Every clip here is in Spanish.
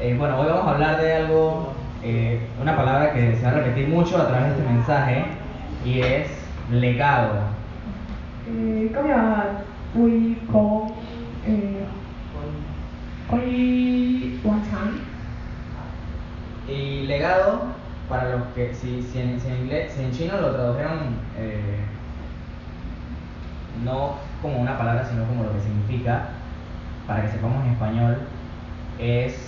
Eh, bueno, hoy vamos a hablar de algo, eh, una palabra que se va a repetir mucho a través de este mensaje y es legado. Eh, y legado, para los que, inglés, si en chino lo tradujeron no como una palabra, sino como lo que significa, para que sepamos en español, es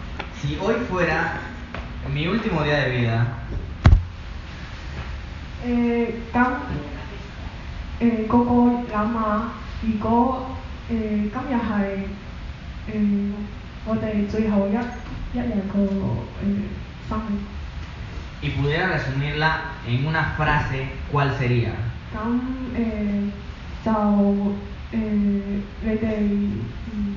si hoy fuera mi último día de vida, 誒咁誒個個諗下，如果誒、今日係誒我哋最後一一日個誒、生命， y pudiera resumirla en una frase, ¿cuál sería? 咁誒、就誒、你哋嗯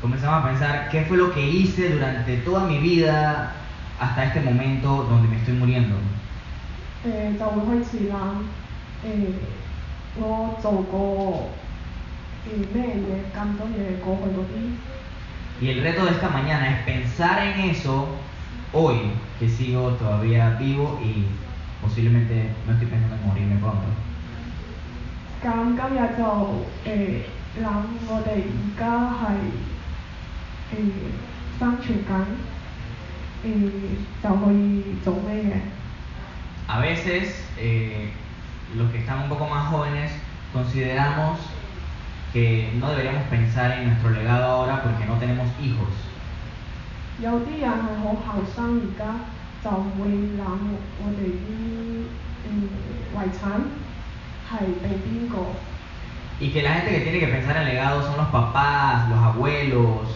Comenzamos a pensar qué fue lo que hice durante toda mi vida hasta este momento donde me estoy muriendo. 誒、就會開始諗誒、我做過誒咩嘢咁多嘢過去嗰啲， Y el reto de esta mañana es pensar en eso hoy, que sigo todavía vivo y posiblemente no estoy pensando en morirme pronto. 咁今日就誒諗、我哋而家係 誒生存緊誒、就可以做咩嘢？ A veces, eh, los que están un poco más jóvenes, consideramos que no deberíamos pensar en nuestro legado ahora porque no tenemos hijos. 有啲人係好後生，而家就會諗我哋啲誒遺產係俾邊個？ Y que la gente que tiene que pensar en legado son los papás, los abuelos,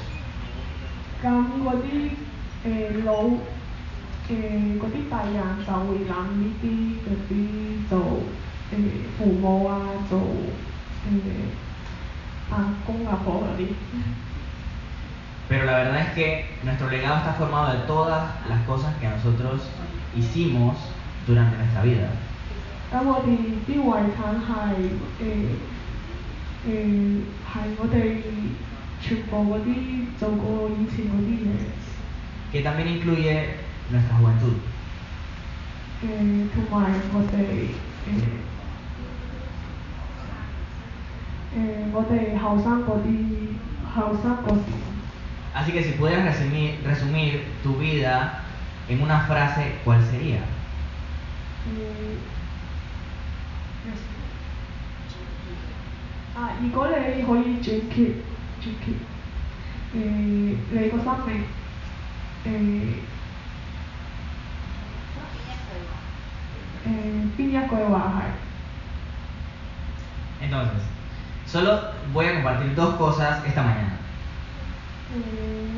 咁嗰啲誒老誒嗰啲大人就會諗呢啲嗰啲做誒、父母啊，做誒、阿公阿婆嗰啲。 pero la verdad es que nuestro legado está formado de todas las cosas que nosotros hicimos durante nuestra vida. 咁我哋啲遺產係誒誒係我哋 全部嗰啲做過以前嗰啲嘢， que también incluye nuestra juventud. 誒同埋我哋誒誒我哋後生嗰啲後生嗰時， Así que si pudieras resumir, resumir tu vida en una frase, ¿cuál sería? 誒啊！如果你可以轉結 eh, eh, eh, Entonces, solo voy a compartir dos cosas esta mañana. Mm,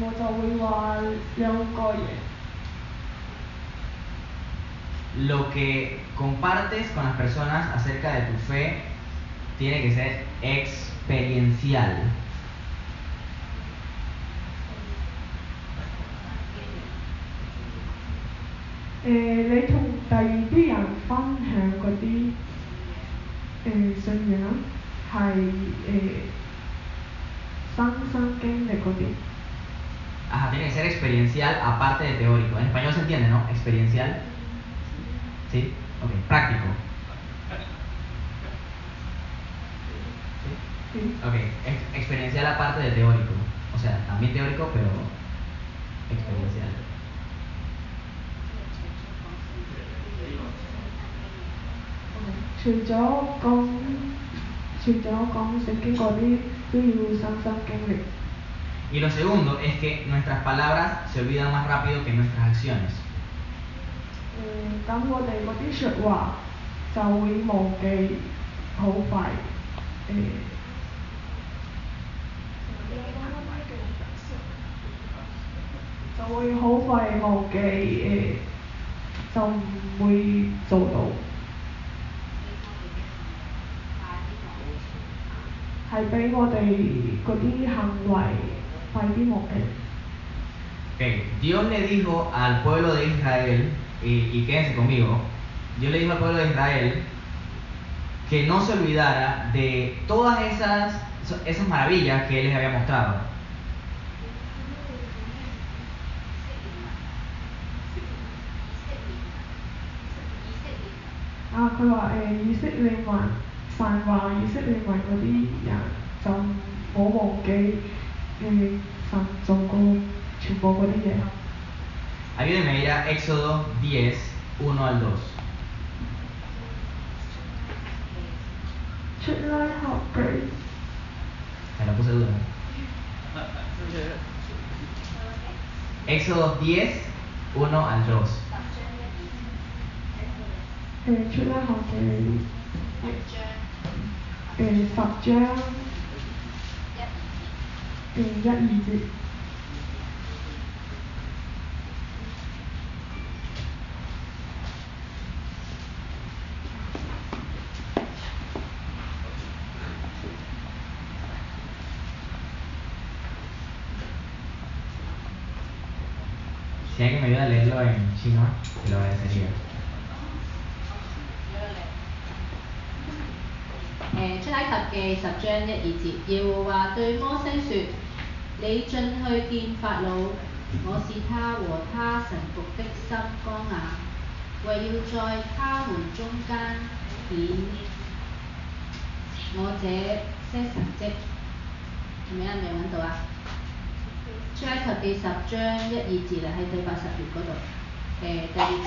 Lo que compartes con las personas acerca de tu fe tiene que ser experiencial. 誒、你同第二啲人分享嗰啲誒信仰係誒、親身經歷嗰啲。 Ajá, tiene que ser experiencial aparte de teórico. En español se entiende, ¿no? Experiencial. ¿Sí? Ok, práctico. ¿Sí? Sí. Ok, ex- experiencial aparte de teórico. O sea, también teórico, pero experiencial. 除咗講除咗講聖經嗰啲，都要親身經歷。 Y lo segundo es que nuestras palabras se olvidan más rápido que nuestras acciones. 誒，咁我哋嗰啲説話就會忘記好快。誒、就會好快忘記誒、就唔會做到。 係俾我哋嗰啲行為快啲忘記。 Ok, Dios le dijo al pueblo de Israel, y, y quédense conmigo, Dios le dijo al pueblo de Israel que no se olvidara de todas esas, esas maravillas que Él les había mostrado. 啊， 佢話誒以色列民神話以色列民嗰啲人就冇忘記誒、神做過全部嗰啲嘢。 Ayúdenme a ir a Éxodo 10, 1 al 2. 出拉合記 Me la puse dura. Éxodo 10, 1 al 2. 誒、出拉合記 誒、十章誒一二節。Si alguien me ayuda a leerlo en chino, te lo agradecería. 記十章一二節，耶和華對摩西說：你進去見法老，我使他和他臣僕的心剛硬，為要在他們中間顯我這些神蹟。係咪啊？未揾到啊？出埃及記十章一二節啊，喺第八十頁嗰度。誒、第二節，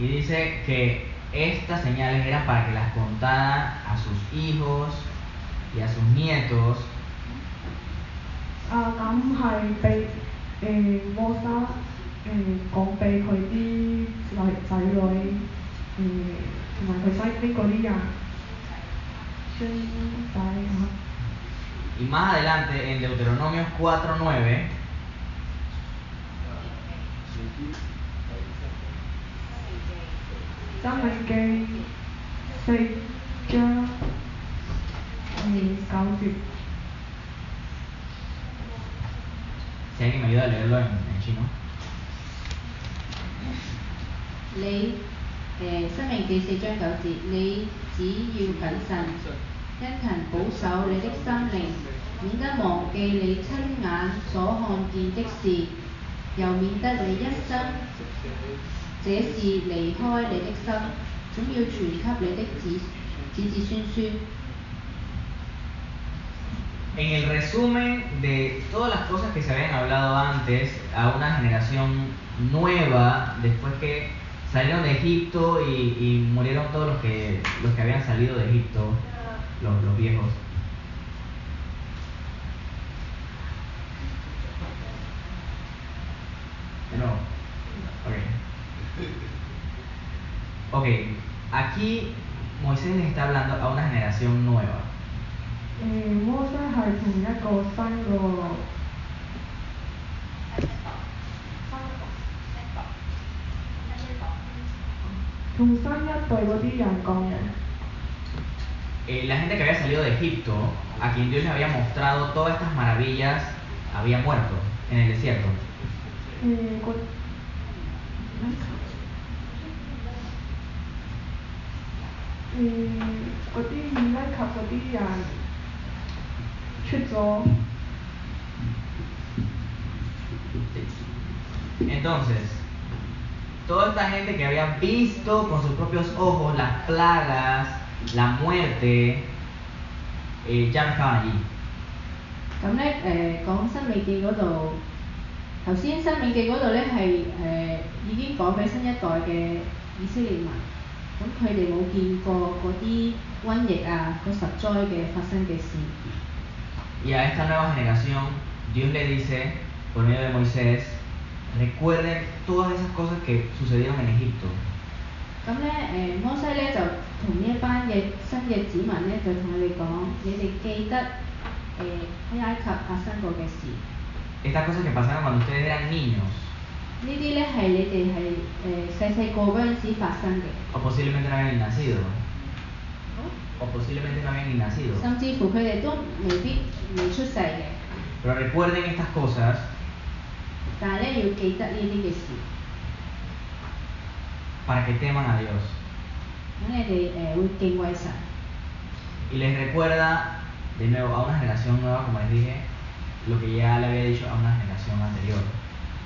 y dice que estas señales eran para que las contara a sus hijos y a sus nietos. Y más adelante en Deuteronomio 4.9 真命記四章誒九節。 si alguien me ayuda a leerlo en, en chino. 你誒《申命記》四章九節，你只要謹慎，殷勤保守你的心靈，免得忘記你親眼所看見的事，又免得你一生 這事離開你的心，總要傳給你的子子子孫孫。 En el resumen de todas las cosas que se habían hablado antes a una generación nueva, después que salieron de Egipto y, y murieron todos los que, los que habían salido de Egipto, los, los viejos. ok, aquí Moisés le está hablando a una generación nueva. Eh, eh, la gente que había salido de Egipto, a quien Dios le había mostrado todas estas maravillas, había muerto en el desierto. Eh, 嗰啲以埃及嗰啲人出咗， Entonces, toda esta gente que había visto con sus propios ojos las plagas, la muerte, eh, ya no estaban allí. 咁咧誒講《申命記》嗰度，頭先《申命記》嗰度咧係誒已經講俾新一代嘅以色列民， 咁佢哋冇見過嗰啲瘟疫啊、嗰十災嘅發生嘅事。 Y a esta nueva generación, Dios le dice, por medio de Moisés, recuerden todas esas cosas que sucedieron en Egipto. 咁咧誒摩西咧就同呢一班嘅新嘅子民咧就同佢哋講：你哋記得誒喺、埃及發生過嘅事， Estas cosas que pasaron cuando ustedes eran niños, 呢啲咧係你哋係誒細細個嗰陣時發生嘅， o posiblemente no habían ni nacido, o posiblemente no habían ni nacido. 甚至乎佢哋都未必未出世嘅， Pero recuerden estas cosas 但係咧要記得呢啲嘅事， para que teman a Dios. 咁你哋誒、會敬畏神。 Y les recuerda de nuevo a una generación nueva, como les dije, lo que ya le había dicho a una generación anterior.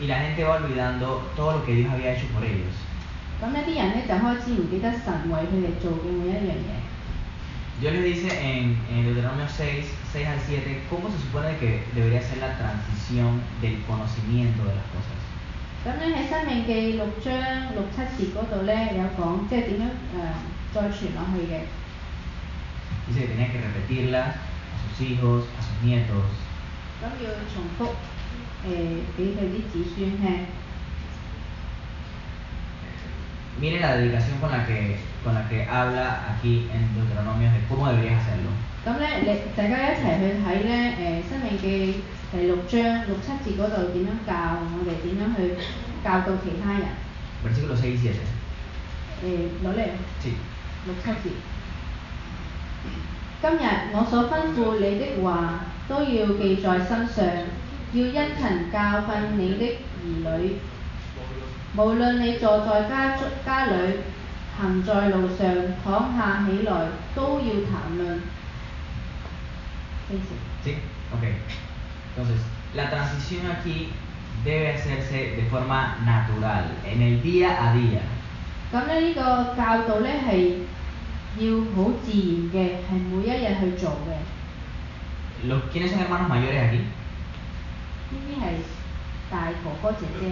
Y la gente va olvidando todo lo que Dios había hecho por ellos. 咁一啲人咧就開始唔記得神為佢哋做嘅每一樣嘢。 Dios les dice en, en Deuteronomio 6, 6 al 7, cómo se supone que debería ser la transición del conocimiento de las cosas. 咁咧喺《申命記》六章六七節嗰度咧有講，即係點樣誒、再傳落去嘅。 Dice que tenía que repetirlas a sus hijos, a sus nietos. 咁要重複誒 俾佢啲子孫聽。 Miren la dedicación con la que, con la que habla aquí en Deuteronomio de cómo deberías hacerlo. 咁咧，你大家一齊去睇咧誒《申命記》第六章六七節嗰度點樣教我哋點樣去教導其他人。 Versículos 6 y 7. 誒攞嚟 Sí. 六七節。今日我所吩咐你的話都要記在心上， 要殷勤教訓你的兒女。無論你坐在家中家裏，行在路上，躺下起來，都要談論。四節 ¿Sí? Ok. Entonces, la transición aquí debe hacerse de forma natural, en el día a día. 咁咧呢個教導咧係要好自然嘅，係每一日去做嘅。 Los, ¿Quiénes son hermanos mayores aquí? 呢啲係大哥哥姐姐。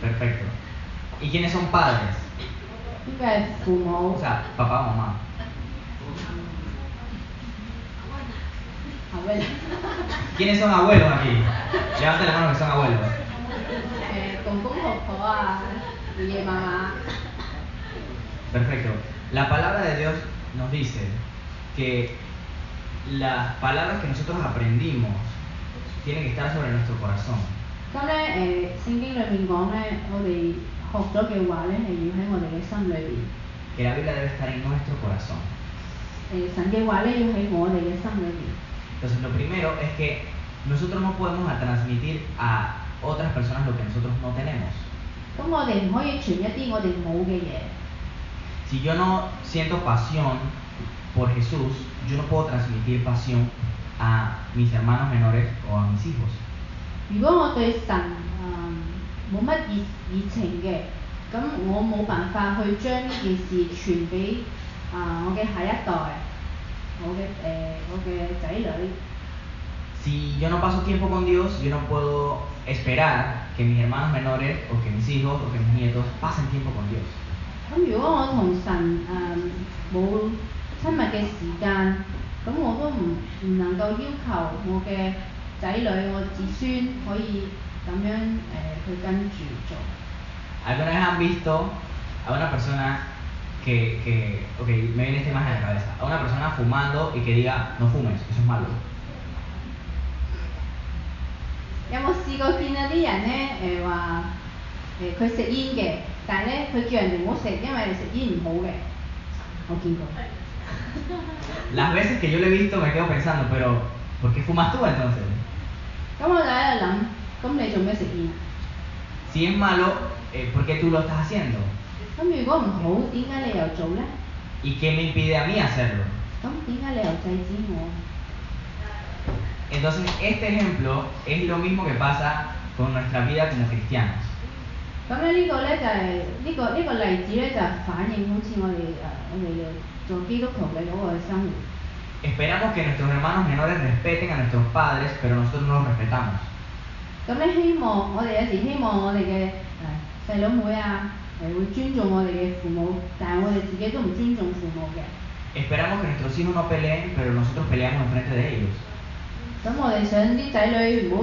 Perfecto. ¿Y quiénes son padres? 呢個係父母 O，sea, papá o mamá. 後尾 ¿Quiénes son abuelos aquí? Levanten la mano que son abuelos. 誒公公婆婆啊，爺爺嫲嫲。 Perfecto. La palabra de Dios nos dice que las palabras que nosotros aprendimos tienen que estar sobre nuestro corazón. 咁咧誒聖經裏面講咧，我哋學咗嘅話咧係要喺我哋嘅心裏邊。 Que la Biblia debe estar en nuestro corazón. 誒、神嘅話咧要喺我哋嘅心裏邊。 Entonces, lo primero es que nosotros no podemos a transmitir a otras personas lo que nosotros no tenemos. 咁 咁我哋唔可以傳一啲我哋冇嘅嘢。 Si yo no siento pasión por Jesús, yo no puedo transmitir pasión a mis hermanos menores o a mis hijos. 如果我對神誒冇乜熱熱情嘅，咁我冇辦法去將呢件事傳俾啊、我嘅下一代，我嘅誒、我嘅仔女。 Si yo no paso tiempo con Dios, yo no puedo esperar que mis hermanos menores o que mis hijos o que mis nietos pasen tiempo con Dios. 咁如果我同神誒冇、 親密嘅時間，咁我都唔唔能夠要求我嘅仔女、我子孫可以咁樣誒、去跟住做。 ¿Alguna vez han visto a una persona que, que, ok, me viene esta imagen a la cabeza, a una persona fumando y que diga, no fumes, eso es malo? 有冇試過見有啲人咧誒話誒佢食煙嘅，但係咧佢叫人哋唔好食，因為食煙唔好嘅。我見過。 Las veces que yo lo he visto me quedo pensando, pero ¿por qué fumas tú entonces? ¿Cómo Si es malo, eh, ¿por qué tú lo estás haciendo? ¿Y qué me impide a mí hacerlo? Entonces, este ejemplo es lo mismo que pasa con nuestra vida como cristianos. 咁咧呢個咧就係、呢、個呢、個例子咧就反映好似我哋誒、我哋做基督徒嘅嗰個生活。 Esperamos que nuestros hermanos menores respeten a nuestros padres, pero nosotros no los respetamos. 咁咧希望我哋有時希望我哋嘅誒細佬妹啊誒會尊重我哋嘅父母，但係我哋自己都唔尊重父母嘅。 Esperamos que nuestros hijos no peleen, pero nosotros peleamos enfrente de ellos. 咁我哋想啲仔女唔好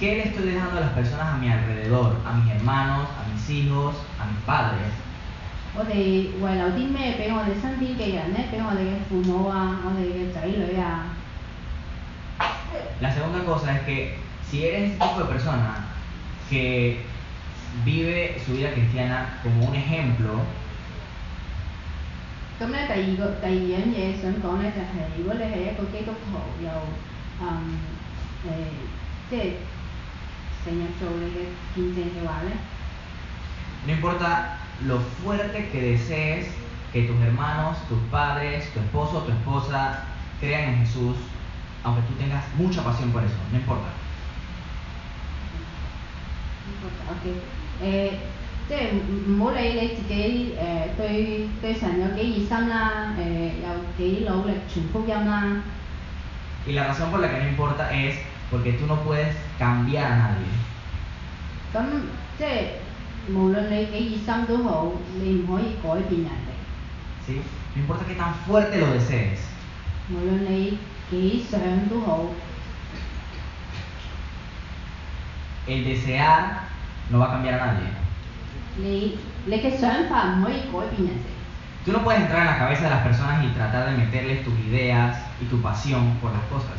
¿Qué le estoy dejando a las personas a mi alrededor, a mis hermanos, a mis hijos, a mis padres? 我哋遺留啲咩俾我哋身邊嘅人咧？俾我哋嘅父母啊，我哋嘅仔女啊。 La segunda cosa es que si eres ese tipo de persona que vive su vida cristiana como un ejemplo, 咁咧第二個第二樣嘢想講咧，就係、如果你係一個基督徒又嗯誒、即係 成日做你嘅見證嘅話咧， no importa lo fuerte que desees que tus hermanos, tus padres, tu esposo o tu esposa crean en Jesús, aunque tú tengas mucha pasión por eso, no importa. OK 誒、即係唔唔好理你自己誒、對對神有幾熱心啦，誒、有幾努力傳福音啦。 Y la razón por la que no importa es porque tú no puedes cambiar a nadie. 咁即係無論你幾熱心都好，你唔可以改變人哋。 ¿sí? No importa qué tan fuerte lo desees. 無論你幾想都好， El desear no va a cambiar a nadie. 你你嘅想法唔可以改變人哋。 Tú no puedes entrar en la cabeza de las personas y tratar de meterles tus ideas y tu pasión por las cosas.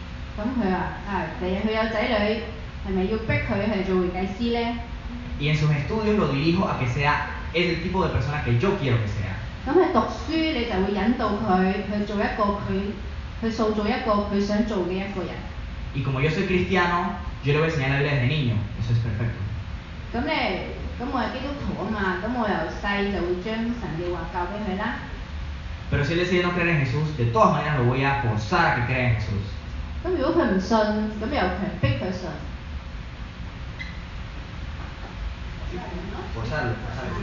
咁佢話啊，第日佢有仔女，係咪要逼佢係做會計師咧？ Y en sus estudios lo dirijo a que sea ese tipo de persona que yo quiero que sea. 咁佢讀書你就會引導佢去做一個佢去塑造一個佢想做嘅一個人。 Y como yo soy cristiano, yo le voy a enseñar la Biblia desde niño. Eso es perfecto. 咁咧，咁我係基督徒啊嘛，咁我由細就會將神嘅話教俾佢啦。 Pero si él decide no creer en Jesús, de todas maneras lo voy a forzar a que crea en Jesús. 咁如果佢唔信，咁又強迫佢信。 Forzarlo, forzarlo.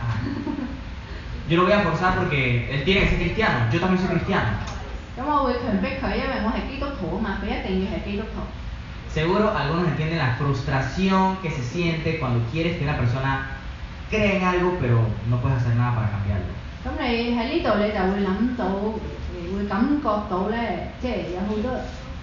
Ajá. Yo lo voy a forzar porque él tiene que ser cristiano. Yo también soy cristiano. 咁我會強迫佢，因為我係基督徒啊嘛，佢一定要係基督徒。 Seguro algunos entienden la frustración que se siente cuando quieres que una persona crea en algo pero no puedes hacer nada para cambiarlo. 咁你喺呢度你就會諗到，誒會感覺到咧，即係有好多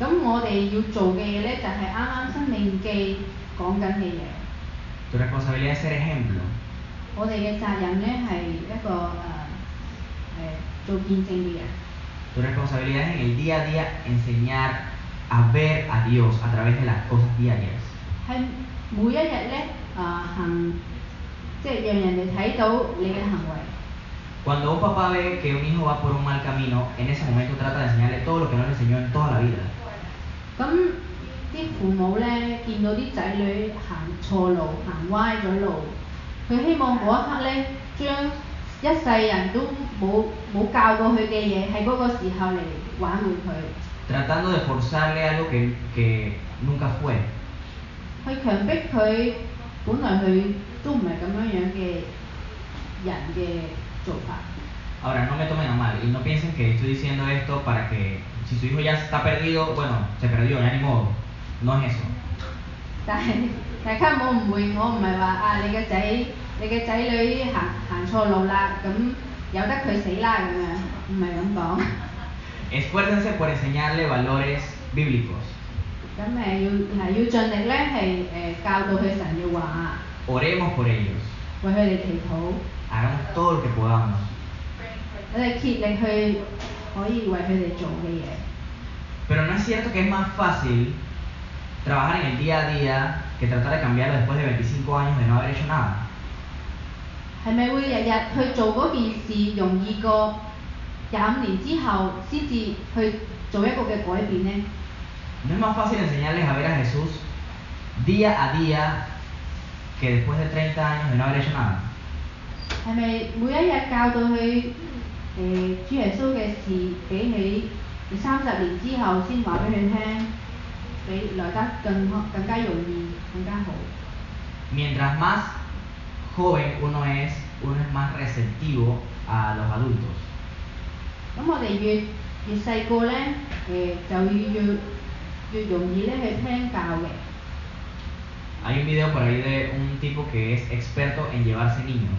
咁我哋要做嘅嘢咧，就係啱啱生命記講緊嘅嘢。 Tu responsabilidad es ser ejemplo. 我哋嘅責任咧係一個誒誒、做見證嘅人。 Tu responsabilidad es en el día a día enseñar a ver a Dios a través de las cosas diarias. 係每一日咧啊行，即係讓人哋睇到你嘅行為。 Cuando un papá ve que un hijo va por un mal camino, en ese momento trata de enseñarle todo lo que no le enseñó en toda la vida. 咁啲父母咧見到啲仔女行錯路、行歪咗路，佢希望嗰一刻咧將一世人都冇冇教過佢嘅嘢，喺嗰個時候嚟挽回佢， Tratando de forzarle algo que, que nunca fue. 去強迫佢本來佢都唔係咁樣樣嘅人嘅做法。 Ahora, no me tomen a mal y no piensen que estoy diciendo esto para que si su hijo ya está perdido, bueno, se perdió, ya ni modo. No es eso. 但係大家唔好誤會，我唔係話啊你嘅仔你嘅仔女行行錯路啦，咁由得佢死啦咁樣，唔係咁講。 Esfuércense por enseñarle valores bíblicos. 咁誒要係要盡力咧係誒教導佢神嘅話， Oremos por ellos. 為佢哋祈禱， Hagamos todo lo que podamos. 我哋竭力去 可以為佢哋做嘅嘢。 Pero no es cierto que es más fácil trabajar en el día a día que tratar de cambiarlo después de 25 años de no haber hecho nada. 係咪會日日去做嗰件事容易過廿五年之後先至去做一個嘅改變呢？ ¿No es más fácil enseñarles a ver a Jesús día a día que después de 30 años de no haber hecho nada? 係咪每一日教到佢 誒、主耶穌嘅事，比起你三十年之後先話俾佢聽，比來得更更加容易，更加好？ Mientras más joven uno es, uno es más receptivo a los adultos. 咁我哋越越細個咧，誒、就要越越容易咧去聽教嘅。 Hay un video por ahí de un tipo que es experto en llevarse niños.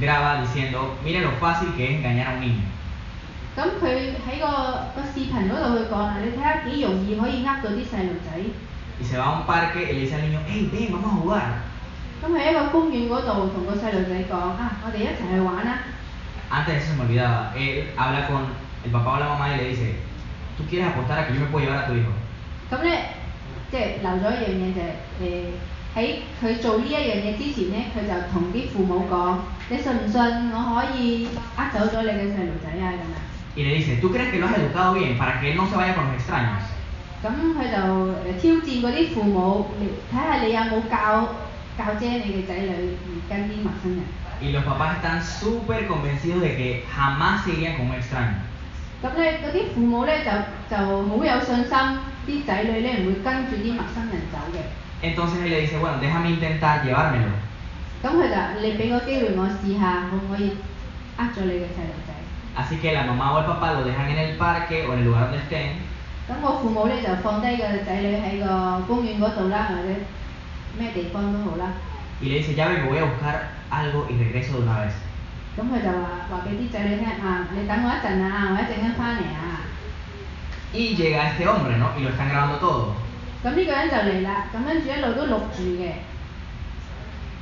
graba diciendo, miren lo fácil que es engañar a un niño. 咁佢喺個個視頻嗰度去講啦，你睇下幾容易可以呃到啲細路仔。 Y se va a un parque y le dice al niño, hey, ven, vamos a jugar. 咁喺一個公園嗰度同個細路仔講啊，我哋一齊去玩啦。 Antes de eso se me olvidaba, él habla con el papá o la mamá y le dice, ¿tú quieres apostar a que yo me puedo llevar a tu hijo? 咁咧，即係留咗一樣嘢就係、誒喺佢做呢一樣嘢之前咧，佢就同啲父母講： 你信唔信我可以呃走咗你嘅細路仔啊咁樣？ Y le dice, ¿tú crees que lo has educado bien para que él no se vaya con los extraños? 咁佢就誒挑戰嗰啲父母，你睇下你有冇教教遮你嘅仔女唔跟啲陌生人。 Y los papás están súper convencidos de que jamás se irían con un extraño. 咁咧嗰啲父母咧就就好有信心，啲仔女咧唔會跟住啲陌生人走嘅。 Entonces él le dice, bueno, déjame intentar llevármelo. 咁佢就你俾個機會我試下，可唔可以呃咗你嘅細路仔？ Así que la mamá o el papá lo dejan en el parque o en el lugar donde estén 咁個父母咧就放低個仔女喺個公園嗰度啦，或者咩地方都好啦。 y le dice, ya vengo, voy a buscar algo y regreso de una vez. 咁佢就話話俾啲仔女聽啊，你等我一陣啊，我一陣間翻嚟啊。 Y llega este hombre, ¿no? Y lo están grabando todo. 咁呢個人就嚟啦，咁跟住一路都錄住嘅。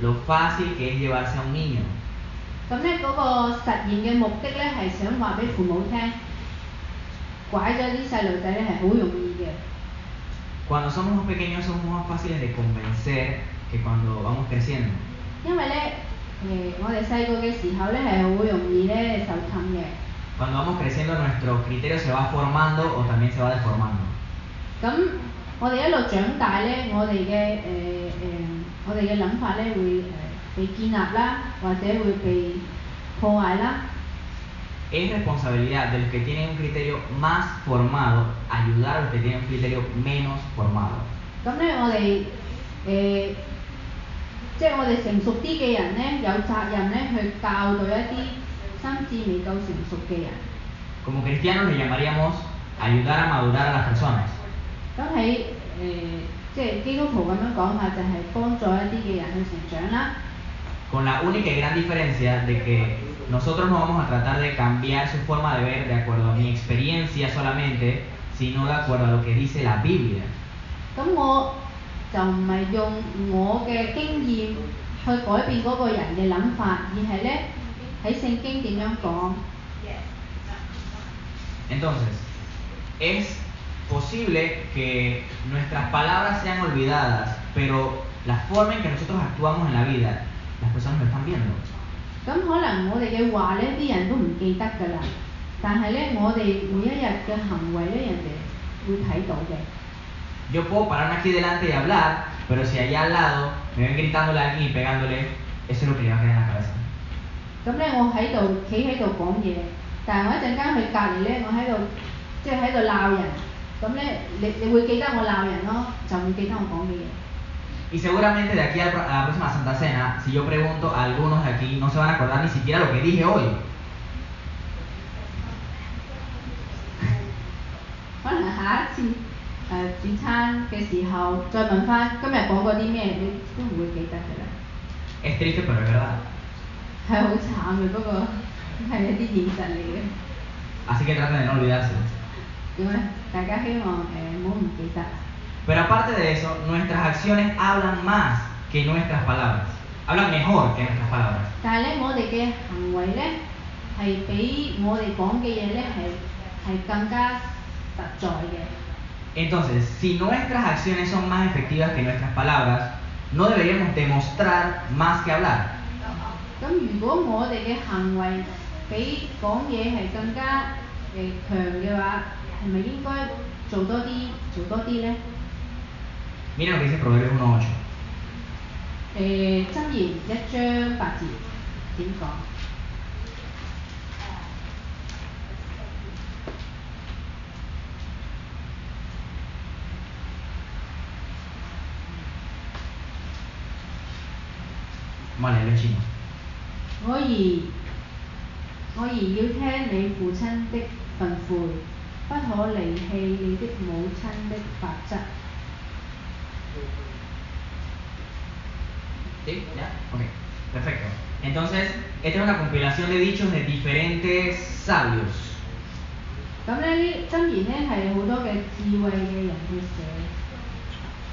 lo fácil que es llevarse a un niño. 咁咧嗰個實驗嘅目的咧係想話俾父母聽，拐咗啲細路仔咧係好容易嘅。 Cuando somos más pequeños somos más fáciles de convencer que cuando vamos creciendo. 因為咧誒、我哋細個嘅時候咧係好容易咧受氹嘅。 Cuando vamos creciendo nuestro criterio se va formando o también se va deformando. 咁我哋一路長大咧，我哋嘅誒誒， 我哋嘅諗法咧會誒、被建立啦，或者會被破壞啦。 Es responsabilidad de los que tienen un criterio más formado ayudar a los que tienen un criterio menos formado. 咁咧，我哋誒、即係我哋成熟啲嘅人咧，有責任咧去教導一啲心智未夠成熟嘅人。 Como cristianos le llamaríamos ayudar a madurar a las personas. 咁喺誒， 即係基督徒咁樣講法，就係幫助一啲嘅人去成長啦。 Con la única y gran diferencia de que nosotros no vamos a tratar de cambiar su forma de ver de acuerdo a mi experiencia solamente, sino de acuerdo a lo que dice la Biblia. 咁我就唔係用我嘅經驗去改變嗰個人嘅諗法，而係咧喺聖經點樣講。 Entonces, es posible que nuestras palabras sean olvidadas, pero la forma en que nosotros actuamos en la vida, las personas lo están viendo. 咁可能我哋嘅話咧，啲人都唔記得㗎啦。但係咧，我哋每一日嘅行為咧，人哋會睇到嘅。 Yo puedo pararme aquí delante y hablar, pero si allá al lado me ven gritándole a alguien y pegándole, eso es lo que le va a quedar en la cabeza. 咁咧，我喺度企喺度講嘢，但係我一陣間去隔離咧，我喺度即係喺度鬧人。 咁咧，你你會記得我鬧人咯，就唔記得我講嘅嘢。 Y seguramente de aquí a la a la próxima Santa Cena, si yo pregunto a algunos de aquí, no se van a acordar ni siquiera lo que dije hoy. 可能下一次誒、主餐嘅時候，再問翻今日講過啲咩，你都唔會記得㗎啦。 Es triste, pero es verdad. 係好慘嘅，不過係一啲現實嚟嘅。 Así que traten de no olvidarse. Eh, Pero aparte de eso, nuestras acciones hablan más que nuestras palabras. Hablan mejor que nuestras palabras. Entonces, si nuestras acciones son más efectivas que nuestras palabras, no deberíamos demostrar más que hablar. 咁如果我哋嘅行為比講嘢係更加誒、強嘅話，係咪應該做多啲做多啲咧？ Miren lo que dice Proverbios 1.8. 誒、箴言一章八字點講？ Vamos a leerlo en chino. 我兒，我兒要聽你父親的訓誨， 不可離棄你的母親的法則。 ¿Sí? ¿Ya? Ok, perfecto. Entonces, esta es una compilación de dichos de diferentes sabios. 咁咧呢箴言咧係好多嘅智慧嘅人去寫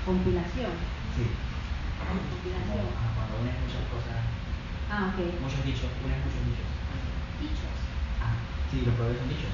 compilation。 Sí. Compilación. Cuando unes muchas cosas, 啊，OK。 muchos dichos, unes muchos dichos. Dichos。 Ah, sí, los proverbios son dichos.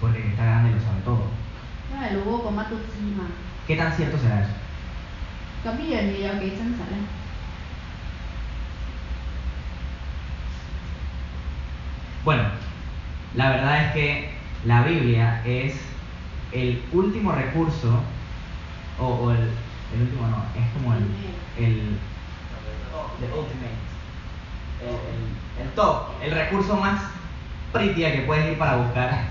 Porque está grande y lo sabe todo. Ah, ¿Qué tan cierto será eso? Bueno, la verdad es que la Biblia es el último recurso, o, o el, el, último no, es como el, el ultimate, el, el, top, el recurso más pretty que puedes ir para buscar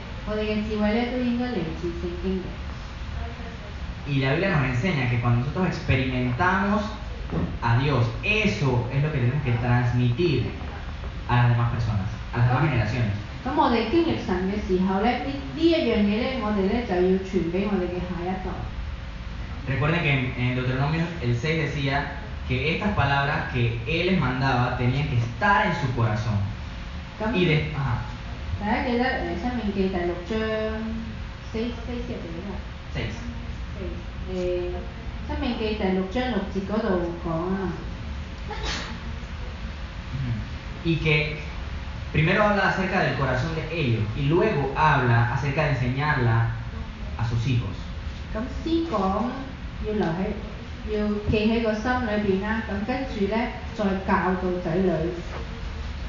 無論我哋老嘅、亂嘅，我哋嘅智慧咧都應該嚟自聖經嘅。 Y la Biblia nos enseña que cuando nosotros experimentamos a Dios, eso es lo que tenemos que transmitir a las demás personas, a las demás generaciones. 咁我哋經歷神嘅時候咧，呢呢一樣嘢咧，我哋咧就要傳俾我哋嘅下一代。 Recuerden que en, en Deuteronomio el 6 decía que estas palabras que Él les mandaba tenían que estar en su corazón. 咁 Y de, ajá, 大家記得誒《申命記》第六章四四節嚟嘅。 6. 誒《申命記》第六章六節嗰度講啊， Ujú. Y que primero habla acerca del corazón de ellos y luego habla acerca de enseñarla a sus hijos. 咁先講要留喺要記喺個心裏邊啦，咁跟住咧再教導仔女。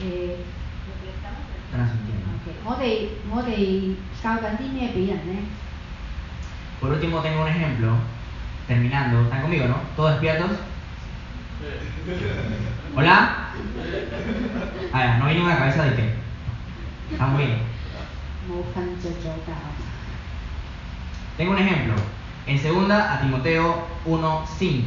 誒、 Transmitiendo. OK，我哋我哋教緊啲咩俾人咧？ Por último, tengo un ejemplo. Terminando. ¿Están conmigo, no? ¿Todos despiertos? ¿Hola? Ah, ya, no vino una cabeza de qué. Estamos bien. 冇瞓着咗覺。 Tengo un ejemplo. En segunda a Timoteo 1.5.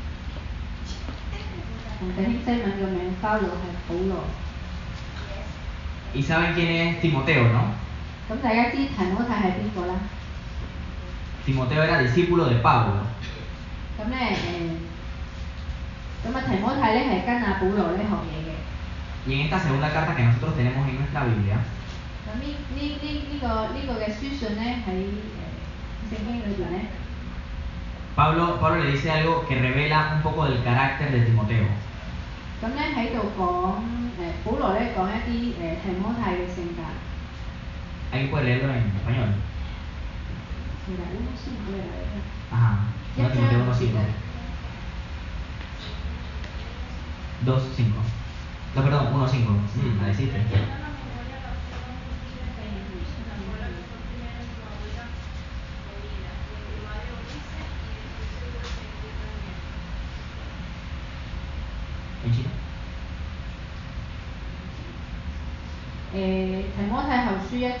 啊。馮弟兄西文個名包羅係保羅。 ¿Y saben quién es Timoteo, no? 咁大家知提摩太係邊個啦？ Timoteo era discípulo de Pablo. 咁咧誒，咁啊提摩太咧係跟阿保羅咧學嘢嘅。 Y en esta segunda carta que nosotros tenemos en nuestra Biblia, 咁呢呢呢呢個呢、個嘅書信咧喺誒聖經裏邊咧， Pablo, Pablo le dice algo que revela un poco del carácter de Timoteo. 咁咧喺度講誒，保羅咧講一啲誒提摩太嘅性格。 Ahí puede leerlo en español. 是啦，呢先唔會嚟 Ajá. 一 1 章 Timoteo 1.5. 五節嘅。 2.5. No, perdón, 1.5. Mm. La deciste. 後書一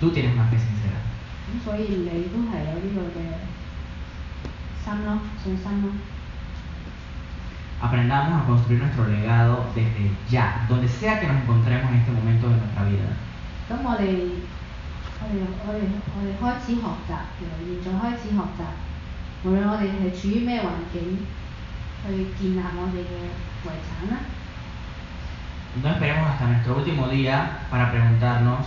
tú tienes más que sincera. Aprendamos a construir nuestro legado desde ya, donde sea que nos encontremos en este momento de nuestra vida. No esperemos hasta nuestro último día para preguntarnos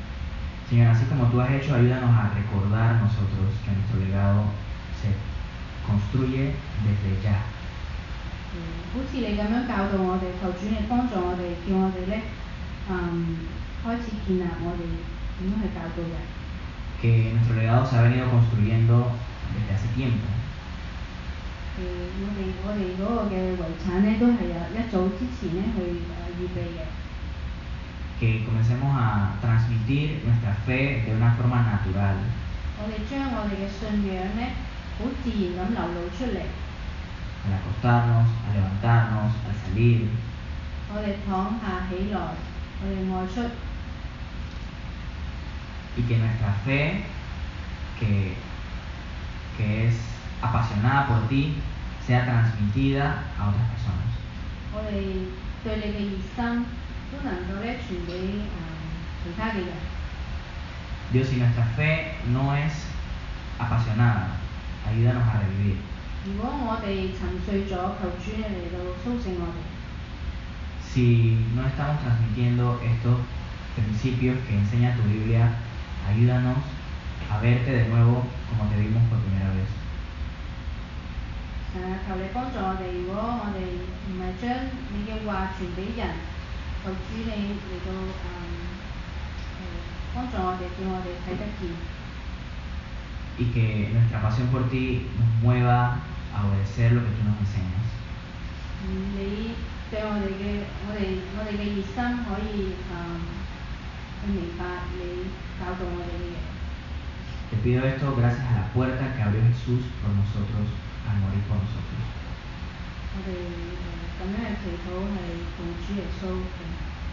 多謝你為我哋犧牲。 Señor, así como tú has hecho, ayúdanos a recordar nosotros que nuestro legado se construye desde ya. 嗯好似你咁樣教導我哋，求主你幫助我哋，叫我哋咧，嗯，開始建立我哋點樣去教導人。 Que nuestro legado se ha venido construyendo desde hace tiempo. 誒、我哋我哋嗰個嘅遺產咧，都係有一早之前咧去誒、預備嘅。 que comencemos a transmitir nuestra fe de una forma natural. Este al acostarnos, al levantarnos, al salir. Y que nuestra fe, que, que es apasionada por ti, sea transmitida a otras personas. 我哋對你嘅熱心都能夠咧傳俾誒、其他嘅人。 Dios, si nuestra fe no es apasionada, ayúdanos a revivir. 如果我哋沉睡咗，求主你嚟到甦醒我哋。 Si no estamos transmitiendo estos principios que enseña tu Biblia, ayúdanos a verte de nuevo como te vimos por primera vez. 神啊，求你幫助我哋。如果我哋唔係將你嘅話傳俾人， 求主你嚟到誒誒幫助我哋，叫我哋睇得見。 Y que nuestra pasión por ti nos mueva a obedecer lo que tú nos enseñas. 嗯，你對我哋嘅我哋我哋嘅熱心可以誒、去明白你教導我哋嘅嘢。 Te pido esto gracias a la puerta que abrió Jesús por nosotros al morir por nosotros.